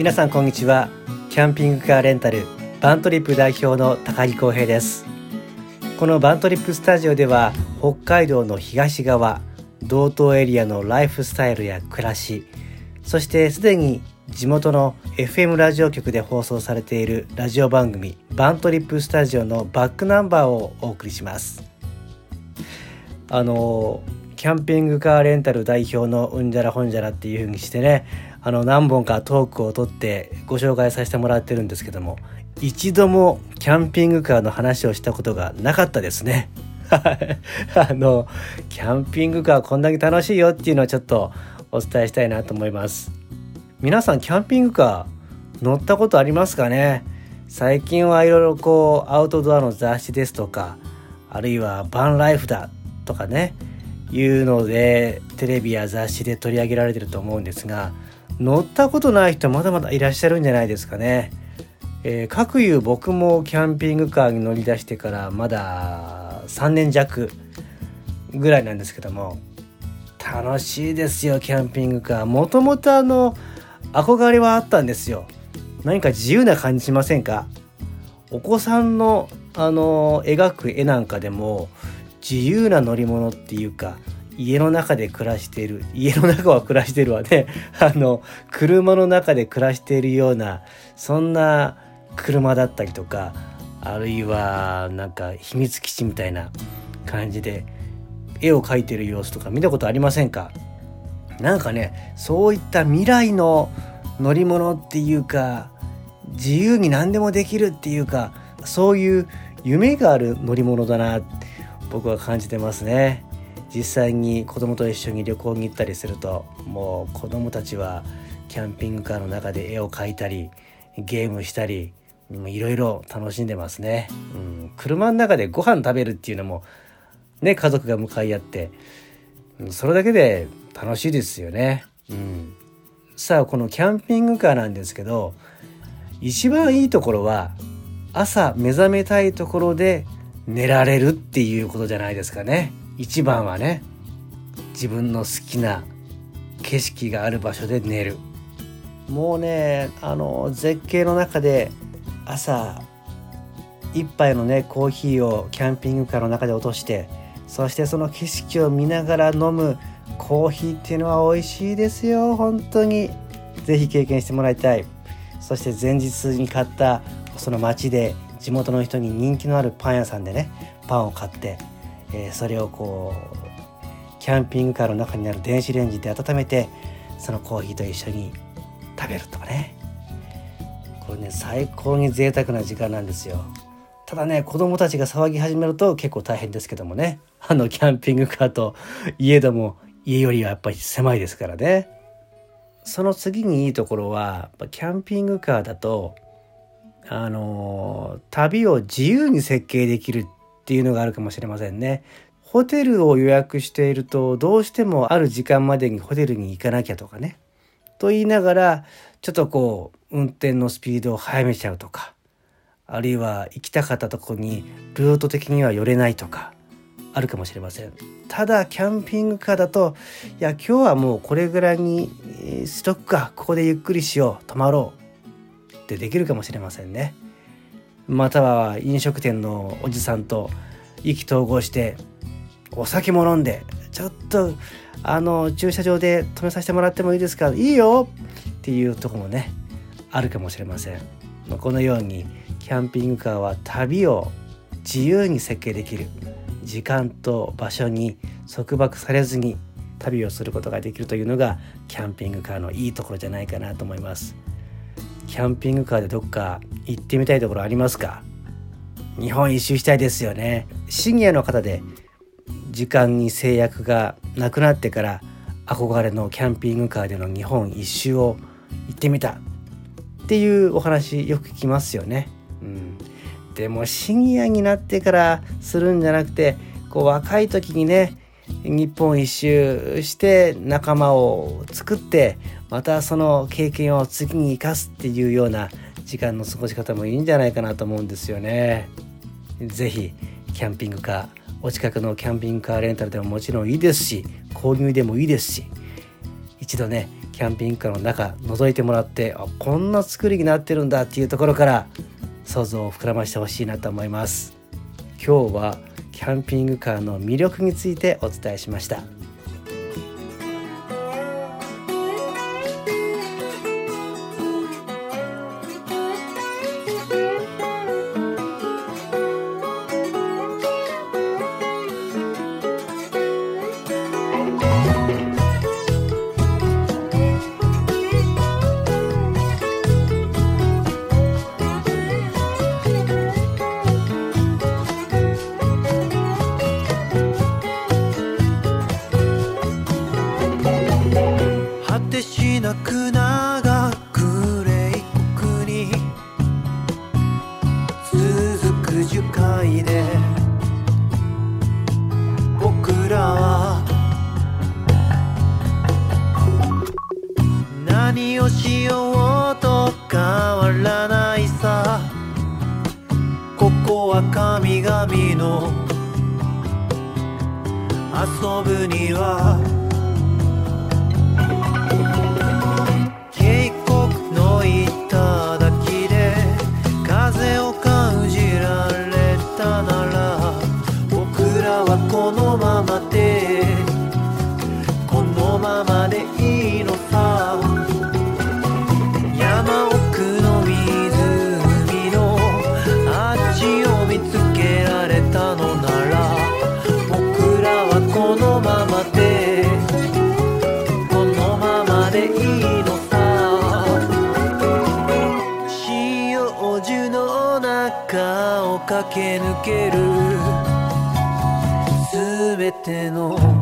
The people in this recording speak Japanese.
皆さんこんにちは。キャンピングカーレンタルバントリップ代表の高木光平です。このバントリップスタジオでは北海道の東側道東エリアのライフスタイルや暮らしそしてすでに地元の FM ラジオ局で放送されているラジオ番組バントリップスタジオのバックナンバーをお送りします。あのキャンピングカーレンタル代表のうんじゃらほんじゃらっていう風にしてねあの何本かトークを取ってご紹介させてもらってるんですけども一度もキャンピングカーの話をしたことがなかったですね。あのキャンピングカーこんだけ楽しいよっていうのをちょっとお伝えしたいなと思います。皆さんキャンピングカー乗ったことありますかね？最近はいろいろこうアウトドアの雑誌ですとかあるいはバンライフだとかねいうのでテレビや雑誌で取り上げられてると思うんですが乗ったことない人まだまだいらっしゃるんじゃないですかね。えー、各有僕もキャンピングカーに乗り出してからまだ3年弱ぐらいなんですけども楽しいですよキャンピングカー。もともとあの憧れはあったんですよ。何か自由な感じしませんか？お子さんのあの描く絵なんかでも自由な乗り物っていうか家の中で暮らしている家の中は暮らしてるわね。あの車の中で暮らしているようなそんな車だったりとかあるいはなんか秘密基地みたいな感じで絵を描いてる様子とか見たことありませんか？なんかねそういった未来の乗り物っていうか自由に何でもできるっていうかそういう夢がある乗り物だなって僕は感じてますね。実際に子供と一緒に旅行に行ったりするともう子供たちはキャンピングカーの中で絵を描いたりゲームしたりいろいろ楽しんでますね、うん、車の中でご飯食べるっていうのもね家族が向かい合ってそれだけで楽しいですよね、うん、さあこのキャンピングカーなんですけど一番いいところは朝目覚めたいところで寝られるっていうことじゃないですかね。一番はね自分の好きな景色がある場所で寝る。もうねあの絶景の中で朝一杯のねコーヒーをキャンピングカーの中で落としてそしてその景色を見ながら飲むコーヒーっていうのは美味しいですよ。本当に。是非経験してもらいたい。そして前日に買ったその街で地元の人に人気のあるパン屋さんでねパンを買ってえー、それをこうキャンピングカーの中にある電子レンジで温めてそのコーヒーと一緒に食べるとかね。これね最高に贅沢な時間なんですよ。ただね子供たちが騒ぎ始めると結構大変ですけどもね。あのキャンピングカーといえども家よりはやっぱり狭いですからね。その次にいいところはキャンピングカーだとあの旅を自由に設計できるっていうのがあるかもしれませんね。ホテルを予約しているとどうしてもある時間までにホテルに行かなきゃとかね。と言いながらちょっとこう運転のスピードを速めちゃうとかあるいは行きたかったとこにルート的には寄れないとかあるかもしれません。ただキャンピングカーだといや今日はもうこれぐらいにしとくかここでゆっくりしよう泊まろうってできるかもしれませんね。または飲食店のおじさんと意気投合してお酒も飲んでちょっとあの駐車場で止めさせてもらってもいいですか？いいよ！っていうとこもねあるかもしれません。このようにキャンピングカーは旅を自由に設計できる。時間と場所に束縛されずに旅をすることができるというのがキャンピングカーのいいところじゃないかなと思います。キャンピングカーでどっか行ってみたいところありますか？日本一周したいですよね。シニアの方で時間に制約がなくなってから憧れのキャンピングカーでの日本一周を行ってみたっていうお話よく聞きますよね。うん、でもシニアになってからするんじゃなくてこう若い時にね日本一周して仲間を作ってまたその経験を次に生かすっていうような時間の過ごし方もいいんじゃないかなと思うんですよね。ぜひキャンピングカーお近くのキャンピングカーレンタルでももちろんいいですし購入でもいいですし一度ねキャンピングカーの中覗いてもらってあこんな作りになってるんだっていうところから想像を膨らましてほしいなと思います。今日はキャンピングカーの魅力についてお伝えしました。何をしようと変わらないさ。ここは神々の遊ぶには中を駆け抜ける全ての